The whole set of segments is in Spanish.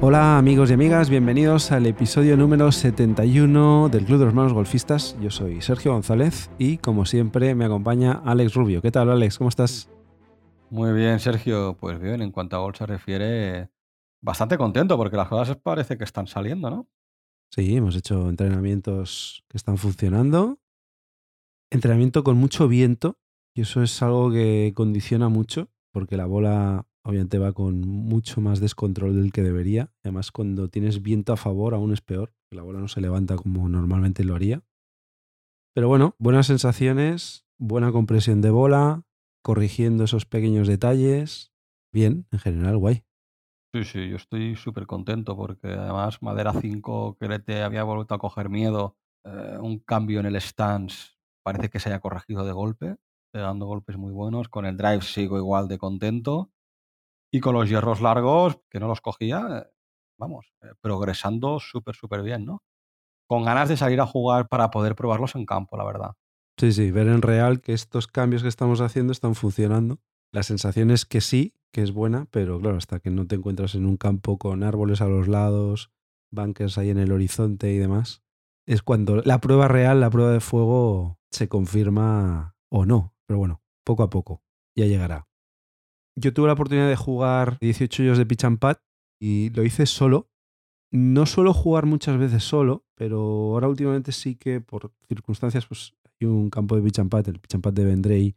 Hola amigos y amigas, bienvenidos al episodio número 71 del Club de los Hermanos Golfistas. Yo soy Sergio González y como siempre me acompaña Alex Rubio. ¿Qué tal Alex? ¿Cómo estás? Muy bien, Sergio. Pues bien, en cuanto a golf se refiere, bastante contento porque las cosas parece que están saliendo, ¿no? Sí, hemos hecho entrenamientos que están funcionando. Entrenamiento con mucho viento y eso es algo que condiciona mucho porque la bola obviamente va con mucho más descontrol del que debería. Además, cuando tienes viento a favor aún es peor, la bola no se levanta como normalmente lo haría. Pero bueno, buenas sensaciones, buena compresión de bola, corrigiendo esos pequeños detalles. Bien, en general, guay. Sí, sí, yo estoy súper contento porque además Madera 5, que le te había vuelto a coger miedo, eh, un cambio en el stance, parece que se haya corregido de golpe, pegando golpes muy buenos. Con el drive sigo igual de contento. Y con los hierros largos, que no los cogía, vamos, eh, progresando súper, súper bien, ¿no? Con ganas de salir a jugar para poder probarlos en campo, la verdad. Sí, sí, ver en real que estos cambios que estamos haciendo están funcionando. La sensación es que sí, que es buena, pero claro, hasta que no te encuentras en un campo con árboles a los lados, bunkers ahí en el horizonte y demás, es cuando la prueba real, la prueba de fuego, se confirma o no. Pero bueno, poco a poco, ya llegará. Yo tuve la oportunidad de jugar 18 hoyos de pitch and pad y lo hice solo. No suelo jugar muchas veces solo, pero ahora últimamente sí que por circunstancias pues hay un campo de pitch and pad, el pitch and pad de Vendrey,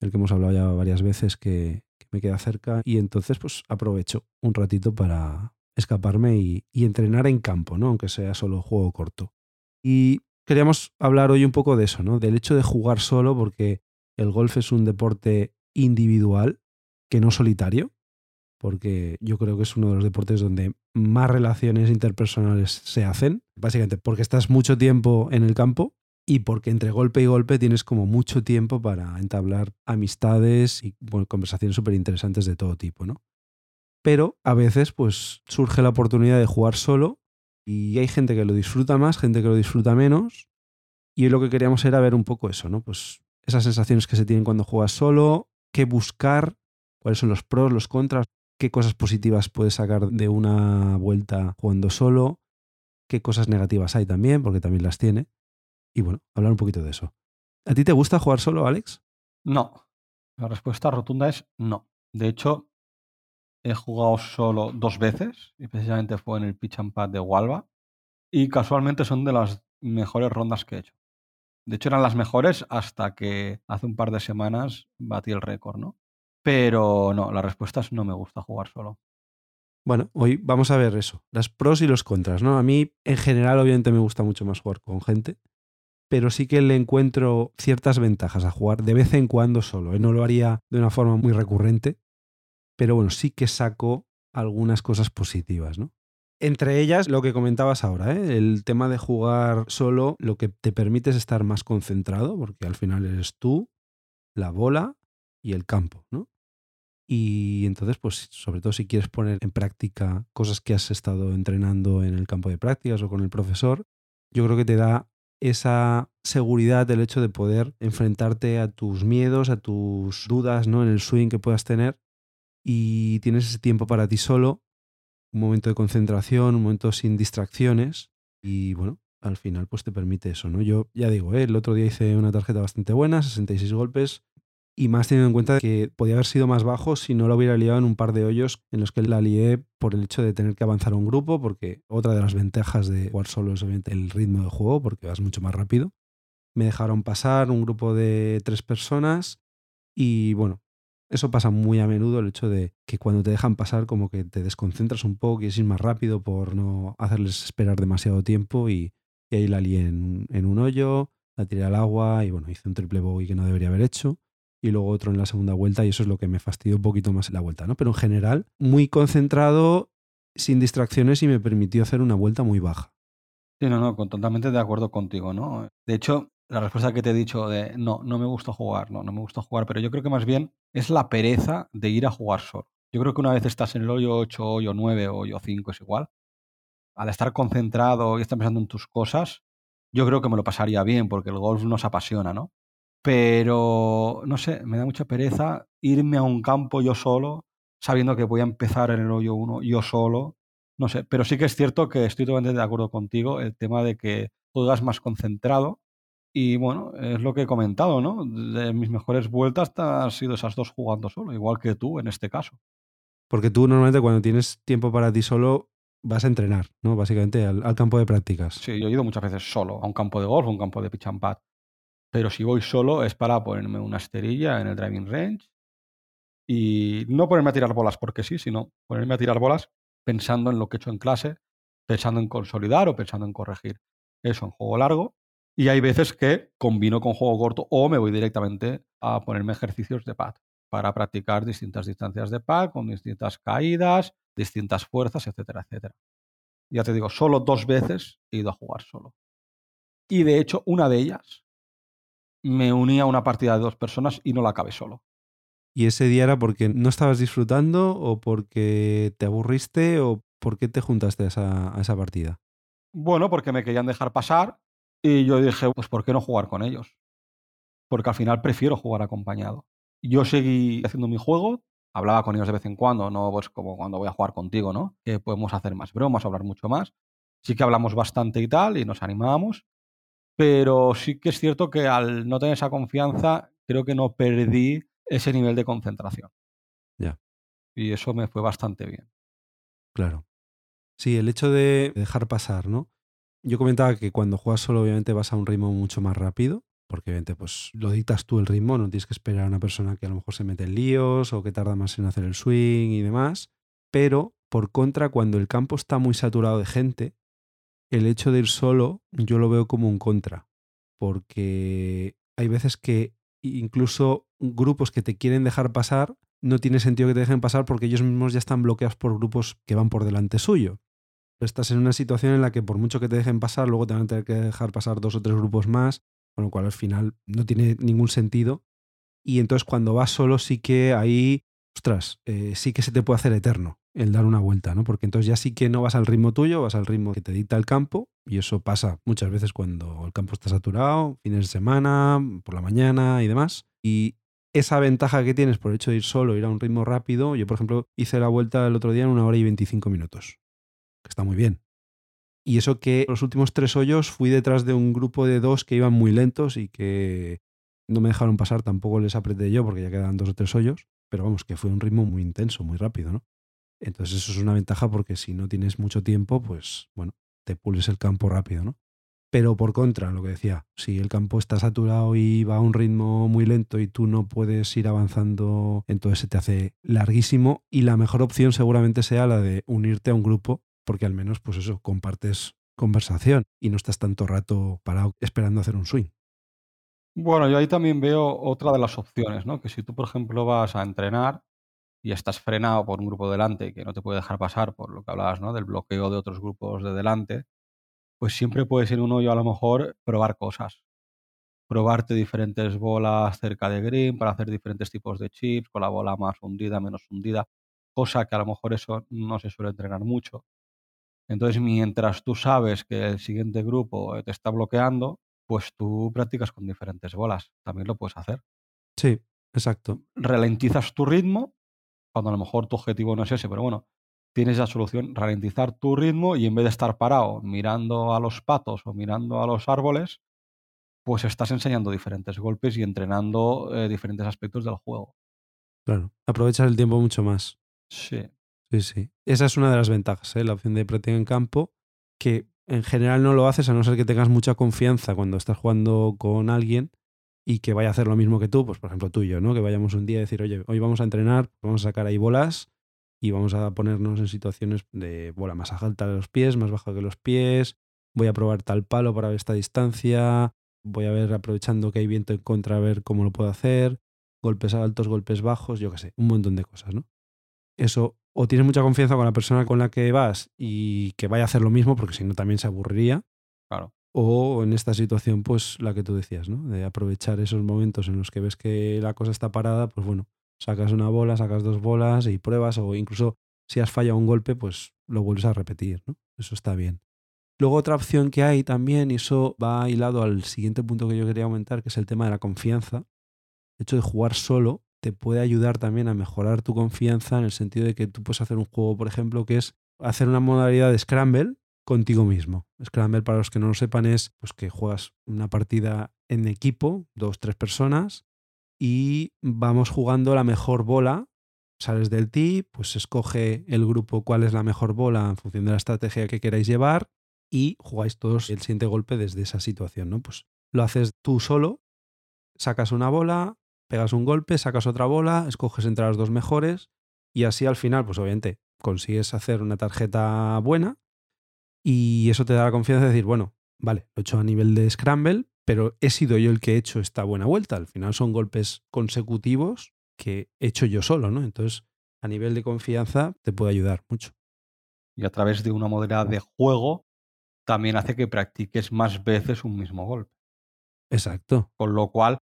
el que hemos hablado ya varias veces que, me queda cerca y entonces pues aprovecho un ratito para escaparme y, y entrenar en campo, ¿no? aunque sea solo juego corto. Y queríamos hablar hoy un poco de eso, ¿no? del hecho de jugar solo porque el golf es un deporte individual que no solitario, porque yo creo que es uno de los deportes donde más relaciones interpersonales se hacen, básicamente porque estás mucho tiempo en el campo y porque entre golpe y golpe tienes como mucho tiempo para entablar amistades y conversaciones súper interesantes de todo tipo, ¿no? Pero a veces pues surge la oportunidad de jugar solo y hay gente que lo disfruta más, gente que lo disfruta menos y lo que queríamos era ver un poco eso, ¿no? Pues esas sensaciones que se tienen cuando juegas solo, qué buscar cuáles son los pros, los contras, qué cosas positivas puedes sacar de una vuelta jugando solo, qué cosas negativas hay también, porque también las tiene. Y bueno, hablar un poquito de eso. ¿A ti te gusta jugar solo, Alex? No. La respuesta rotunda es no. De hecho, he jugado solo dos veces, y precisamente fue en el pitch and pad de Walva, y casualmente son de las mejores rondas que he hecho. De hecho, eran las mejores hasta que hace un par de semanas batí el récord, ¿no? Pero no, la respuesta es no me gusta jugar solo. Bueno, hoy vamos a ver eso, las pros y los contras, ¿no? A mí, en general, obviamente me gusta mucho más jugar con gente, pero sí que le encuentro ciertas ventajas a jugar de vez en cuando solo. ¿eh? No lo haría de una forma muy recurrente, pero bueno, sí que saco algunas cosas positivas, ¿no? Entre ellas, lo que comentabas ahora, ¿eh? el tema de jugar solo, lo que te permite es estar más concentrado, porque al final eres tú, la bola y el campo, ¿no? Y entonces, pues sobre todo si quieres poner en práctica cosas que has estado entrenando en el campo de prácticas o con el profesor, yo creo que te da esa seguridad del hecho de poder enfrentarte a tus miedos, a tus dudas ¿no? en el swing que puedas tener y tienes ese tiempo para ti solo, un momento de concentración, un momento sin distracciones y bueno, al final pues te permite eso, ¿no? Yo ya digo, ¿eh? el otro día hice una tarjeta bastante buena, 66 golpes, y más teniendo en cuenta que podía haber sido más bajo si no lo hubiera liado en un par de hoyos en los que la lié por el hecho de tener que avanzar a un grupo, porque otra de las ventajas de jugar solo es obviamente el ritmo de juego, porque vas mucho más rápido. Me dejaron pasar un grupo de tres personas y bueno, eso pasa muy a menudo, el hecho de que cuando te dejan pasar como que te desconcentras un poco, quieres ir más rápido por no hacerles esperar demasiado tiempo y, ahí la lié en, en un hoyo, la tiré al agua y bueno, hice un triple bogey que no debería haber hecho y luego otro en la segunda vuelta y eso es lo que me fastidió un poquito más en la vuelta, ¿no? Pero en general, muy concentrado, sin distracciones y me permitió hacer una vuelta muy baja. Sí, no, no, totalmente de acuerdo contigo, ¿no? De hecho, la respuesta que te he dicho de no, no me gusta jugar, no, no me gusta jugar, pero yo creo que más bien es la pereza de ir a jugar solo. Yo creo que una vez estás en el hoyo 8, hoyo 9 o hoyo 5 es igual, al estar concentrado y estar pensando en tus cosas, yo creo que me lo pasaría bien porque el golf nos apasiona, ¿no? Pero, no sé, me da mucha pereza irme a un campo yo solo, sabiendo que voy a empezar en el hoyo 1 yo solo. No sé, pero sí que es cierto que estoy totalmente de acuerdo contigo el tema de que juegas más concentrado. Y bueno, es lo que he comentado, ¿no? De mis mejores vueltas han sido esas dos jugando solo, igual que tú en este caso. Porque tú normalmente cuando tienes tiempo para ti solo vas a entrenar, ¿no? Básicamente al, al campo de prácticas. Sí, yo he ido muchas veces solo a un campo de golf, a un campo de pitch and pad. Pero si voy solo es para ponerme una esterilla en el driving range y no ponerme a tirar bolas porque sí, sino ponerme a tirar bolas pensando en lo que he hecho en clase, pensando en consolidar o pensando en corregir. Eso en juego largo. Y hay veces que combino con juego corto o me voy directamente a ponerme ejercicios de pad para practicar distintas distancias de pad con distintas caídas, distintas fuerzas, etcétera, etcétera. Ya te digo, solo dos veces he ido a jugar solo. Y de hecho, una de ellas me uní a una partida de dos personas y no la acabé solo. ¿Y ese día era porque no estabas disfrutando o porque te aburriste o por qué te juntaste a esa, a esa partida? Bueno, porque me querían dejar pasar y yo dije, pues ¿por qué no jugar con ellos? Porque al final prefiero jugar acompañado. Yo seguí haciendo mi juego, hablaba con ellos de vez en cuando, no pues como cuando voy a jugar contigo, ¿no? Que podemos hacer más bromas, hablar mucho más. Sí que hablamos bastante y tal, y nos animábamos, pero sí que es cierto que al no tener esa confianza, creo que no perdí ese nivel de concentración. Ya. Y eso me fue bastante bien. Claro. Sí, el hecho de dejar pasar, ¿no? Yo comentaba que cuando juegas solo, obviamente vas a un ritmo mucho más rápido, porque obviamente pues lo dictas tú el ritmo, no tienes que esperar a una persona que a lo mejor se mete en líos o que tarda más en hacer el swing y demás. Pero, por contra, cuando el campo está muy saturado de gente, el hecho de ir solo yo lo veo como un contra, porque hay veces que incluso grupos que te quieren dejar pasar, no tiene sentido que te dejen pasar porque ellos mismos ya están bloqueados por grupos que van por delante suyo. Estás en una situación en la que por mucho que te dejen pasar, luego te van a tener que dejar pasar dos o tres grupos más, con lo cual al final no tiene ningún sentido. Y entonces cuando vas solo sí que ahí, ostras, eh, sí que se te puede hacer eterno el dar una vuelta, ¿no? Porque entonces ya sí que no vas al ritmo tuyo, vas al ritmo que te dicta el campo, y eso pasa muchas veces cuando el campo está saturado, fines de semana, por la mañana y demás. Y esa ventaja que tienes por el hecho de ir solo, ir a un ritmo rápido, yo por ejemplo hice la vuelta el otro día en una hora y 25 minutos, que está muy bien. Y eso que los últimos tres hoyos fui detrás de un grupo de dos que iban muy lentos y que no me dejaron pasar, tampoco les apreté yo porque ya quedaban dos o tres hoyos, pero vamos, que fue un ritmo muy intenso, muy rápido, ¿no? Entonces eso es una ventaja porque si no tienes mucho tiempo, pues bueno, te pules el campo rápido, ¿no? Pero por contra, lo que decía, si el campo está saturado y va a un ritmo muy lento y tú no puedes ir avanzando, entonces se te hace larguísimo y la mejor opción seguramente sea la de unirte a un grupo, porque al menos pues eso, compartes conversación y no estás tanto rato parado esperando hacer un swing. Bueno, yo ahí también veo otra de las opciones, ¿no? Que si tú, por ejemplo, vas a entrenar y estás frenado por un grupo delante que no te puede dejar pasar por lo que hablabas, ¿no? Del bloqueo de otros grupos de delante, pues siempre puedes ir uno yo a lo mejor probar cosas. Probarte diferentes bolas cerca de green para hacer diferentes tipos de chips, con la bola más hundida, menos hundida, cosa que a lo mejor eso no se suele entrenar mucho. Entonces, mientras tú sabes que el siguiente grupo te está bloqueando, pues tú practicas con diferentes bolas. También lo puedes hacer. Sí, exacto. Ralentizas tu ritmo cuando a lo mejor tu objetivo no es ese, pero bueno, tienes la solución, ralentizar tu ritmo y en vez de estar parado mirando a los patos o mirando a los árboles, pues estás enseñando diferentes golpes y entrenando eh, diferentes aspectos del juego. Claro, aprovechas el tiempo mucho más. Sí. Sí, sí. Esa es una de las ventajas, ¿eh? la opción de práctica en campo, que en general no lo haces a no ser que tengas mucha confianza cuando estás jugando con alguien y que vaya a hacer lo mismo que tú, pues por ejemplo tú y yo, ¿no? Que vayamos un día a decir, oye, hoy vamos a entrenar, vamos a sacar ahí bolas y vamos a ponernos en situaciones de bola más alta de los pies, más baja que los pies, voy a probar tal palo para ver esta distancia, voy a ver aprovechando que hay viento en contra a ver cómo lo puedo hacer, golpes altos, golpes bajos, yo qué sé, un montón de cosas, ¿no? Eso, o tienes mucha confianza con la persona con la que vas y que vaya a hacer lo mismo, porque si no también se aburriría. Claro. O en esta situación, pues la que tú decías, ¿no? De aprovechar esos momentos en los que ves que la cosa está parada, pues bueno, sacas una bola, sacas dos bolas y pruebas, o incluso si has fallado un golpe, pues lo vuelves a repetir, ¿no? Eso está bien. Luego otra opción que hay también, y eso va hilado al siguiente punto que yo quería aumentar, que es el tema de la confianza. El hecho de jugar solo te puede ayudar también a mejorar tu confianza en el sentido de que tú puedes hacer un juego, por ejemplo, que es hacer una modalidad de Scramble contigo mismo. Scramble, para los que no lo sepan, es pues, que juegas una partida en equipo, dos, tres personas, y vamos jugando la mejor bola. Sales del tee, pues escoge el grupo cuál es la mejor bola en función de la estrategia que queráis llevar y jugáis todos el siguiente golpe desde esa situación, ¿no? Pues lo haces tú solo, sacas una bola, pegas un golpe, sacas otra bola, escoges entre las dos mejores y así al final, pues obviamente consigues hacer una tarjeta buena y eso te da la confianza de decir, bueno, vale, lo he hecho a nivel de scramble, pero he sido yo el que he hecho esta buena vuelta. Al final son golpes consecutivos que he hecho yo solo, ¿no? Entonces, a nivel de confianza te puede ayudar mucho. Y a través de una modalidad de juego también hace que practiques más veces un mismo golpe. Exacto. Con lo cual,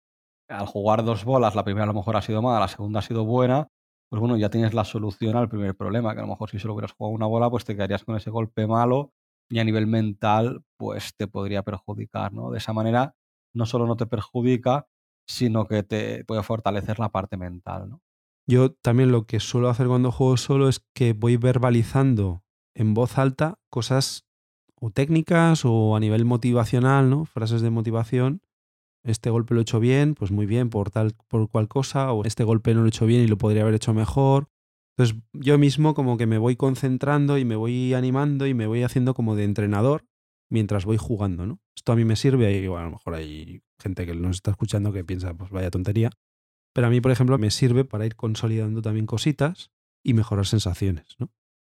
al jugar dos bolas, la primera a lo mejor ha sido mala, la segunda ha sido buena, pues bueno, ya tienes la solución al primer problema, que a lo mejor si solo hubieras jugado una bola, pues te quedarías con ese golpe malo y a nivel mental, pues te podría perjudicar, ¿no? De esa manera, no solo no te perjudica, sino que te puede fortalecer la parte mental. Yo también lo que suelo hacer cuando juego solo es que voy verbalizando en voz alta cosas o técnicas o a nivel motivacional, ¿no? Frases de motivación. Este golpe lo he hecho bien, pues muy bien, por tal, por cual cosa, o este golpe no lo he hecho bien y lo podría haber hecho mejor. Entonces yo mismo como que me voy concentrando y me voy animando y me voy haciendo como de entrenador mientras voy jugando, ¿no? Esto a mí me sirve y a lo mejor hay gente que nos está escuchando que piensa, pues vaya tontería. Pero a mí, por ejemplo, me sirve para ir consolidando también cositas y mejorar sensaciones, ¿no?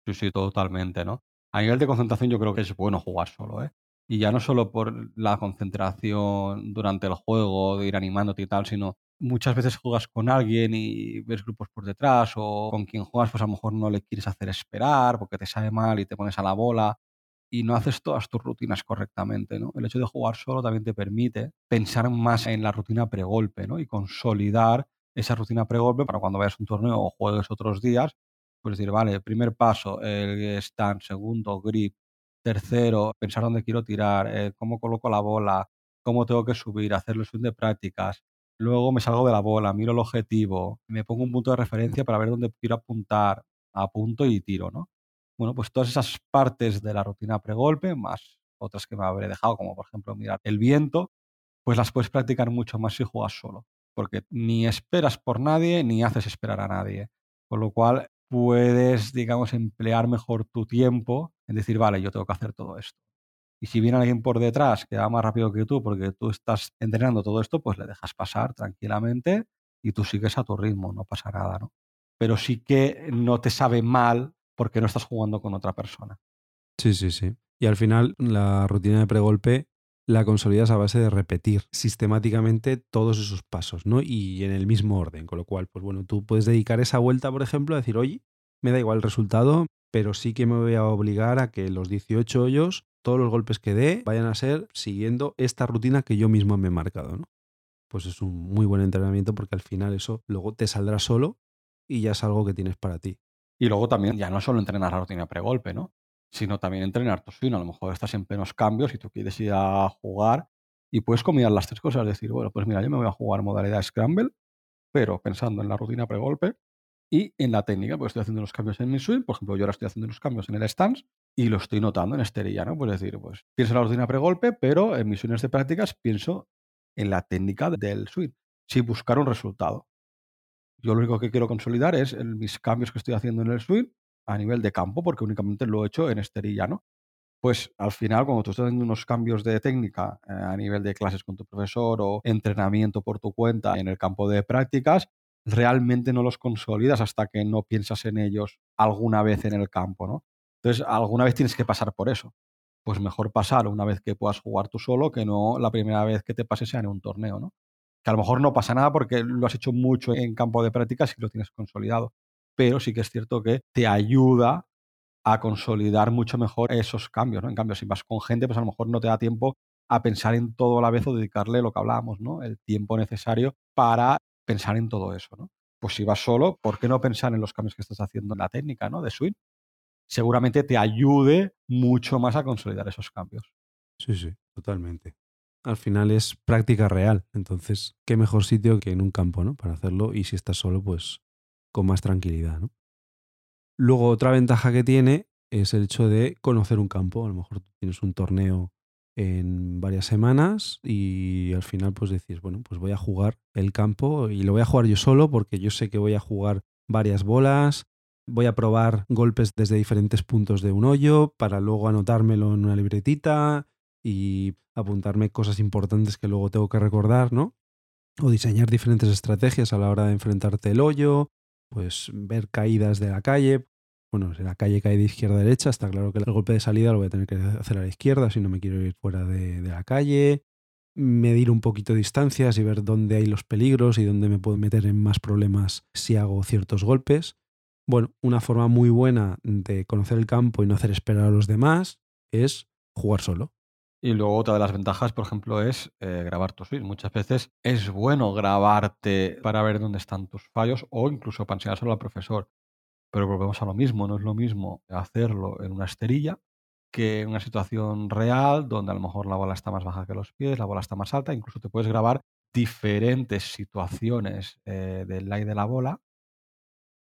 Sí, sí, totalmente, ¿no? A nivel de concentración yo creo que es bueno jugar solo, ¿eh? Y ya no solo por la concentración durante el juego, de ir animándote y tal, sino muchas veces juegas con alguien y ves grupos por detrás o con quien juegas pues a lo mejor no le quieres hacer esperar porque te sale mal y te pones a la bola y no haces todas tus rutinas correctamente, ¿no? El hecho de jugar solo también te permite pensar más en la rutina pregolpe, ¿no? Y consolidar esa rutina pregolpe para cuando vayas a un torneo o juegues otros días, pues decir, vale, primer paso, el stand, segundo, grip, tercero, pensar dónde quiero tirar, eh, cómo coloco la bola, cómo tengo que subir, hacer swing de prácticas. Luego me salgo de la bola, miro el objetivo, me pongo un punto de referencia para ver dónde quiero apuntar, apunto y tiro, ¿no? Bueno, pues todas esas partes de la rutina pregolpe, más otras que me habré dejado, como por ejemplo mirar el viento, pues las puedes practicar mucho más si juegas solo, porque ni esperas por nadie ni haces esperar a nadie. Con lo cual puedes, digamos, emplear mejor tu tiempo en decir, vale, yo tengo que hacer todo esto. Y si viene alguien por detrás que va más rápido que tú porque tú estás entrenando todo esto, pues le dejas pasar tranquilamente y tú sigues a tu ritmo, no pasa nada, ¿no? Pero sí que no te sabe mal porque no estás jugando con otra persona. Sí, sí, sí. Y al final la rutina de pregolpe la consolidas a base de repetir sistemáticamente todos esos pasos, ¿no? Y en el mismo orden, con lo cual, pues bueno, tú puedes dedicar esa vuelta, por ejemplo, a decir, oye, me da igual el resultado, pero sí que me voy a obligar a que los 18 hoyos, todos los golpes que dé, vayan a ser siguiendo esta rutina que yo mismo me he marcado, ¿no? Pues es un muy buen entrenamiento porque al final eso luego te saldrá solo y ya es algo que tienes para ti. Y luego también ya no solo entrenar la rutina pregolpe, ¿no? Sino también entrenar tu swing. A lo mejor estás en plenos cambios y tú quieres ir a jugar y puedes combinar las tres cosas. Decir, bueno, pues mira, yo me voy a jugar modalidad Scramble, pero pensando en la rutina pregolpe y en la técnica, pues estoy haciendo unos cambios en mi swing. Por ejemplo, yo ahora estoy haciendo unos cambios en el stance y lo estoy notando en esterilla, ¿no? Pues decir, pues pienso en la rutina pregolpe, pero en mis swings de prácticas pienso en la técnica del swing, sin buscar un resultado. Yo lo único que quiero consolidar es mis cambios que estoy haciendo en el swing a nivel de campo, porque únicamente lo he hecho en esterilla, ¿no? Pues al final, cuando tú estás haciendo unos cambios de técnica eh, a nivel de clases con tu profesor o entrenamiento por tu cuenta en el campo de prácticas, realmente no los consolidas hasta que no piensas en ellos alguna vez en el campo, ¿no? Entonces, alguna vez tienes que pasar por eso. Pues mejor pasar una vez que puedas jugar tú solo que no la primera vez que te pases sea en un torneo, ¿no? Que a lo mejor no pasa nada porque lo has hecho mucho en campo de prácticas y lo tienes consolidado pero sí que es cierto que te ayuda a consolidar mucho mejor esos cambios, ¿no? En cambio, si vas con gente, pues a lo mejor no te da tiempo a pensar en todo a la vez o dedicarle lo que hablábamos, ¿no? El tiempo necesario para pensar en todo eso, ¿no? Pues si vas solo, ¿por qué no pensar en los cambios que estás haciendo en la técnica, ¿no? De swing. seguramente te ayude mucho más a consolidar esos cambios. Sí, sí, totalmente. Al final es práctica real, entonces qué mejor sitio que en un campo, ¿no? Para hacerlo y si estás solo, pues con más tranquilidad, ¿no? Luego otra ventaja que tiene es el hecho de conocer un campo. A lo mejor tienes un torneo en varias semanas y al final pues decís, bueno, pues voy a jugar el campo y lo voy a jugar yo solo porque yo sé que voy a jugar varias bolas, voy a probar golpes desde diferentes puntos de un hoyo para luego anotármelo en una libretita y apuntarme cosas importantes que luego tengo que recordar, ¿no? O diseñar diferentes estrategias a la hora de enfrentarte el hoyo, pues ver caídas de la calle, bueno, si la calle cae de izquierda a derecha, está claro que el golpe de salida lo voy a tener que hacer a la izquierda si no me quiero ir fuera de, la calle, medir un poquito distancias y ver dónde hay los peligros y dónde me puedo meter en más problemas si hago ciertos golpes. Bueno, una forma muy buena de conocer el campo y no hacer esperar a los demás es jugar solo. Y luego otra de las ventajas, por ejemplo, es eh, grabar tus swings. Muchas veces es bueno grabarte para ver dónde están tus fallos o incluso para enseñárselo al profesor. Pero volvemos a lo mismo, no es lo mismo hacerlo en una esterilla que en una situación real donde a lo mejor la bola está más baja que los pies, la bola está más alta, incluso te puedes grabar diferentes situaciones eh, del lay de la bola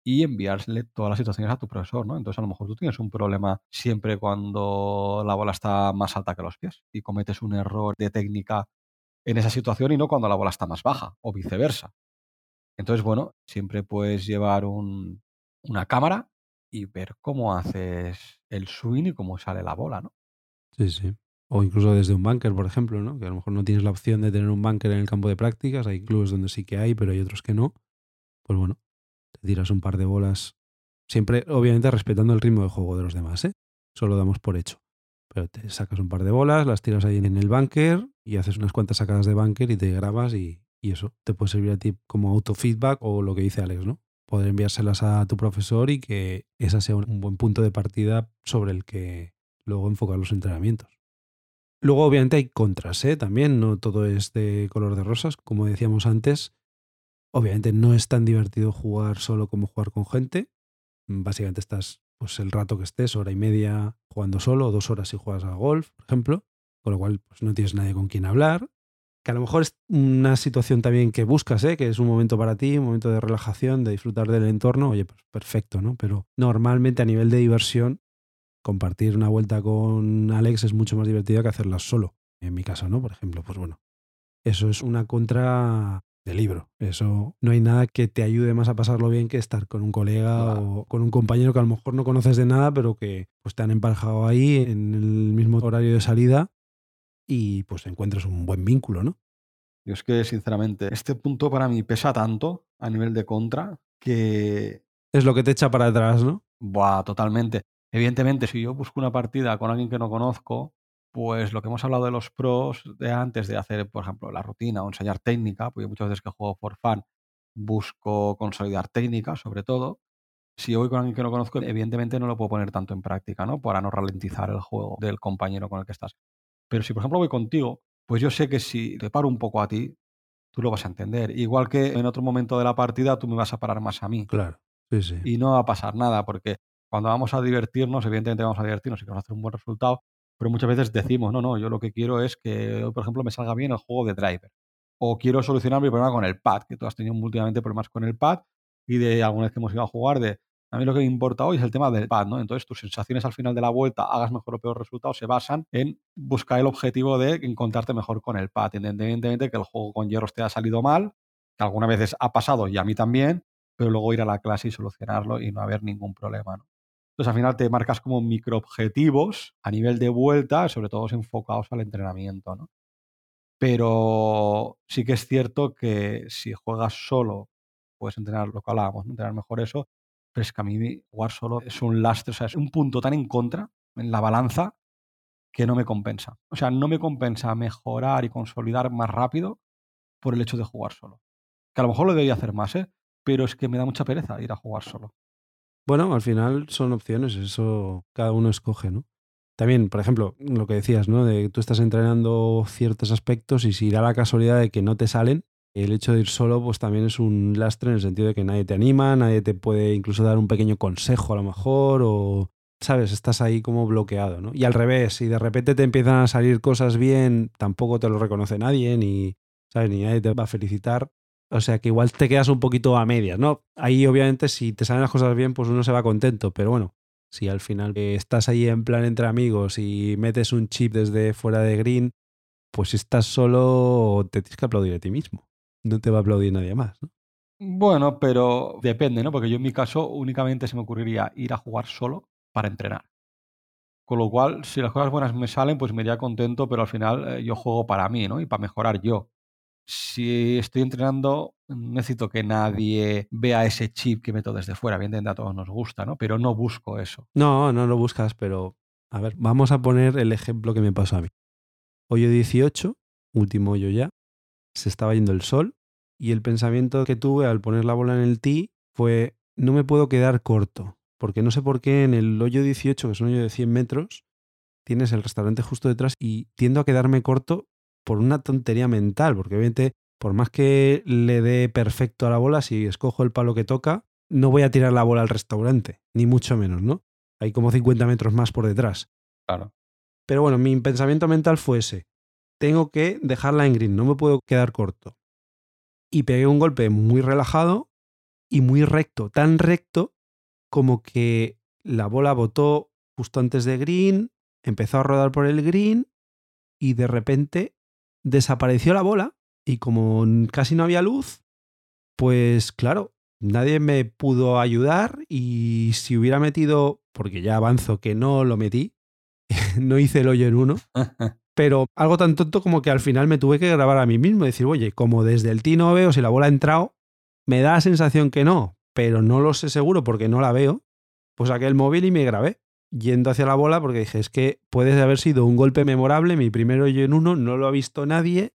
y enviársele todas las situaciones a tu profesor, ¿no? Entonces a lo mejor tú tienes un problema siempre cuando la bola está más alta que los pies y cometes un error de técnica en esa situación y no cuando la bola está más baja o viceversa. Entonces, bueno, siempre puedes llevar un, una cámara y ver cómo haces el swing y cómo sale la bola, ¿no? Sí, sí. O incluso desde un bunker, por ejemplo, ¿no? Que a lo mejor no tienes la opción de tener un bunker en el campo de prácticas. Hay clubes donde sí que hay, pero hay otros que no. Pues bueno, tiras un par de bolas. Siempre, obviamente, respetando el ritmo de juego de los demás, ¿eh? Solo damos por hecho. Pero te sacas un par de bolas, las tiras ahí en el bunker y haces unas cuantas sacadas de bunker y te grabas y, y eso te puede servir a ti como autofeedback o lo que dice Alex, ¿no? poder enviárselas a tu profesor y que esa sea un buen punto de partida sobre el que luego enfocar los entrenamientos. Luego, obviamente, hay contras, ¿eh? También no todo es de color de rosas. Como decíamos antes, obviamente no es tan divertido jugar solo como jugar con gente. Básicamente estás pues el rato que estés, hora y media jugando solo, dos horas si juegas a golf, por ejemplo, con lo cual pues, no tienes nadie con quien hablar que a lo mejor es una situación también que buscas, ¿eh? que es un momento para ti, un momento de relajación, de disfrutar del entorno, oye, pues perfecto, ¿no? Pero normalmente a nivel de diversión, compartir una vuelta con Alex es mucho más divertido que hacerla solo. En mi caso, ¿no? Por ejemplo, pues bueno, eso es una contra de libro. Eso no hay nada que te ayude más a pasarlo bien que estar con un colega o con un compañero que a lo mejor no conoces de nada, pero que pues, te han emparejado ahí en el mismo horario de salida y pues encuentras un buen vínculo, ¿no? Yo es que, sinceramente, este punto para mí pesa tanto a nivel de contra que... Es lo que te echa para atrás, ¿no? Buah, totalmente. Evidentemente, si yo busco una partida con alguien que no conozco, pues lo que hemos hablado de los pros de antes de hacer, por ejemplo, la rutina o enseñar técnica, porque muchas veces que juego por fan busco consolidar técnica, sobre todo. Si voy con alguien que no conozco, evidentemente no lo puedo poner tanto en práctica, ¿no? Para no ralentizar el juego del compañero con el que estás. Pero si, por ejemplo, voy contigo, pues yo sé que si te paro un poco a ti, tú lo vas a entender. Igual que en otro momento de la partida tú me vas a parar más a mí. Claro, sí, sí. Y no va a pasar nada, porque cuando vamos a divertirnos, evidentemente vamos a divertirnos y queremos hacer un buen resultado, pero muchas veces decimos, no, no, yo lo que quiero es que por ejemplo, me salga bien el juego de driver. O quiero solucionar mi problema con el pad, que tú has tenido últimamente problemas con el pad y de alguna vez que hemos ido a jugar de a mí lo que me importa hoy es el tema del pad, ¿no? Entonces tus sensaciones al final de la vuelta, hagas mejor o peor resultado, se basan en buscar el objetivo de encontrarte mejor con el pad. Independientemente que el juego con hierros te ha salido mal, que algunas veces ha pasado y a mí también, pero luego ir a la clase y solucionarlo y no haber ningún problema, ¿no? Entonces al final te marcas como microobjetivos a nivel de vuelta, sobre todo enfocados al entrenamiento, ¿no? Pero sí que es cierto que si juegas solo, puedes entrenar lo que hablábamos, entrenar mejor eso, pero es que a mí jugar solo es un lastre, o sea, es un punto tan en contra en la balanza que no me compensa. O sea, no me compensa mejorar y consolidar más rápido por el hecho de jugar solo. Que a lo mejor lo debería hacer más, ¿eh? Pero es que me da mucha pereza ir a jugar solo. Bueno, al final son opciones, eso cada uno escoge, ¿no? También, por ejemplo, lo que decías, ¿no? De que tú estás entrenando ciertos aspectos y si da la casualidad de que no te salen, el hecho de ir solo pues también es un lastre en el sentido de que nadie te anima, nadie te puede incluso dar un pequeño consejo a lo mejor o ¿sabes? Estás ahí como bloqueado, ¿no? Y al revés, si de repente te empiezan a salir cosas bien, tampoco te lo reconoce nadie, ni, ¿sabes? Ni nadie te va a felicitar. O sea que igual te quedas un poquito a medias, ¿no? Ahí obviamente si te salen las cosas bien, pues uno se va contento, pero bueno, si al final estás ahí en plan entre amigos y metes un chip desde fuera de green, pues si estás solo te tienes que aplaudir a ti mismo. No te va a aplaudir nadie más, ¿no? Bueno, pero depende, ¿no? Porque yo en mi caso únicamente se me ocurriría ir a jugar solo para entrenar. Con lo cual, si las cosas buenas me salen, pues me iría contento, pero al final eh, yo juego para mí, ¿no? Y para mejorar yo. Si estoy entrenando, necesito que nadie vea ese chip que meto desde fuera. Bien, a todos nos gusta, ¿no? Pero no busco eso. No, no lo buscas, pero a ver, vamos a poner el ejemplo que me pasó a mí. Hoyo 18, último hoyo ya, se estaba yendo el sol y el pensamiento que tuve al poner la bola en el tee fue, no me puedo quedar corto, porque no sé por qué en el hoyo 18, que es un hoyo de 100 metros, tienes el restaurante justo detrás y tiendo a quedarme corto por una tontería mental, porque obviamente por más que le dé perfecto a la bola, si escojo el palo que toca, no voy a tirar la bola al restaurante, ni mucho menos, ¿no? Hay como 50 metros más por detrás. Claro. Pero bueno, mi pensamiento mental fue ese. Tengo que dejarla en green, no me puedo quedar corto y pegué un golpe muy relajado y muy recto, tan recto como que la bola botó justo antes de green, empezó a rodar por el green y de repente desapareció la bola y como casi no había luz, pues claro, nadie me pudo ayudar y si hubiera metido, porque ya avanzo que no lo metí, no hice el hoyo en uno, pero algo tan tonto como que al final me tuve que grabar a mí mismo y decir, oye, como desde el tino veo si la bola ha entrado, me da la sensación que no, pero no lo sé seguro porque no la veo, pues saqué el móvil y me grabé yendo hacia la bola porque dije, es que puede haber sido un golpe memorable, mi primero yo en uno, no lo ha visto nadie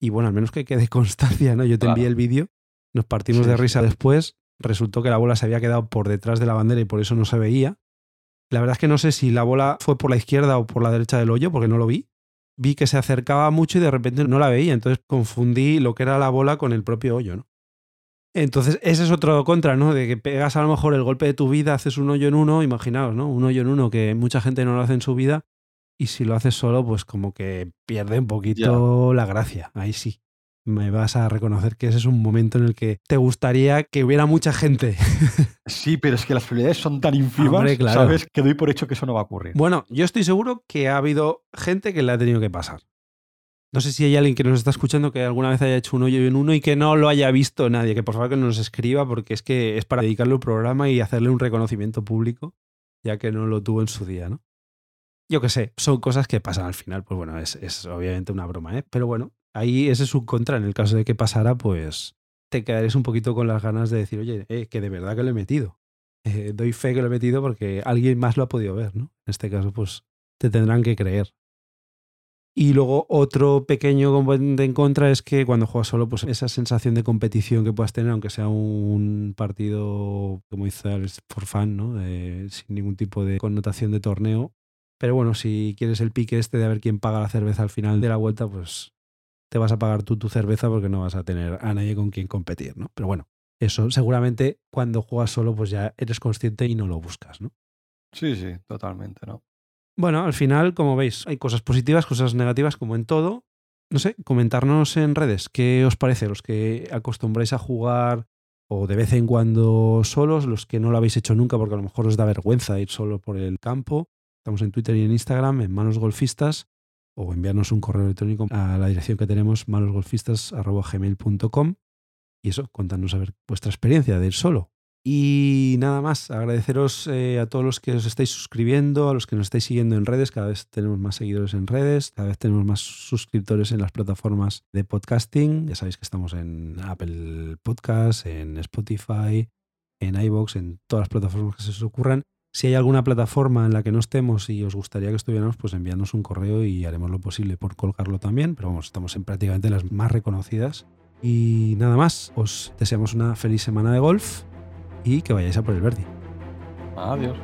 y bueno, al menos que quede constancia, ¿no? Yo te envié el vídeo, nos partimos de risa después, resultó que la bola se había quedado por detrás de la bandera y por eso no se veía. La verdad es que no sé si la bola fue por la izquierda o por la derecha del hoyo porque no lo vi, vi que se acercaba mucho y de repente no la veía. Entonces confundí lo que era la bola con el propio hoyo, ¿no? Entonces, ese es otro contra, ¿no? De que pegas a lo mejor el golpe de tu vida, haces un hoyo en uno, imaginaos, ¿no? Un hoyo en uno que mucha gente no lo hace en su vida y si lo haces solo, pues como que pierde un poquito la gracia. Ahí sí me vas a reconocer que ese es un momento en el que te gustaría que hubiera mucha gente. Sí, pero es que las probabilidades son tan ínfimas, ¿sabes? Que doy por hecho que eso no va a ocurrir. Bueno, yo estoy seguro que ha habido gente que le ha tenido que pasar. No sé si hay alguien que nos está escuchando que alguna vez haya hecho un hoyo en uno y que no lo haya visto nadie. Que por favor que nos escriba porque es que es para dedicarle un programa y hacerle un reconocimiento público, ya que no lo tuvo en su día, ¿no? Yo qué sé, son cosas que pasan al final. Pues bueno, es, es obviamente una broma, ¿eh? Pero bueno, ahí ese es un contra. En el caso de que pasara, pues te quedarías un poquito con las ganas de decir, oye, eh, que de verdad que lo he metido. Eh, doy fe que lo he metido porque alguien más lo ha podido ver, ¿no? En este caso, pues te tendrán que creer. Y luego otro pequeño componente en contra es que cuando juegas solo, pues esa sensación de competición que puedas tener, aunque sea un partido, como dice por fan, ¿no? sin ningún tipo de connotación de torneo. Pero bueno, si quieres el pique este de a ver quién paga la cerveza al final de la vuelta, pues te vas a pagar tú tu cerveza porque no vas a tener a nadie con quien competir, ¿no? Pero bueno, eso seguramente cuando juegas solo pues ya eres consciente y no lo buscas, ¿no? Sí, sí, totalmente, ¿no? Bueno, al final, como veis, hay cosas positivas, cosas negativas, como en todo. No sé, comentarnos en redes qué os parece, los que acostumbráis a jugar o de vez en cuando solos, los que no lo habéis hecho nunca porque a lo mejor os da vergüenza ir solo por el campo. Estamos en Twitter y en Instagram, en Manos Golfistas o enviarnos un correo electrónico a la dirección que tenemos manosgolfistas.gmail.com y eso, contanos a ver vuestra experiencia de ir solo. Y nada más, agradeceros eh, a todos los que os estáis suscribiendo, a los que nos estáis siguiendo en redes, cada vez tenemos más seguidores en redes, cada vez tenemos más suscriptores en las plataformas de podcasting, ya sabéis que estamos en Apple Podcasts, en Spotify, en iVoox, en todas las plataformas que se os ocurran. Si hay alguna plataforma en la que no estemos y os gustaría que estuviéramos, pues enviadnos un correo y haremos lo posible por colgarlo también. Pero vamos, estamos en prácticamente las más reconocidas. Y nada más, os deseamos una feliz semana de golf y que vayáis a por el verde. Adiós.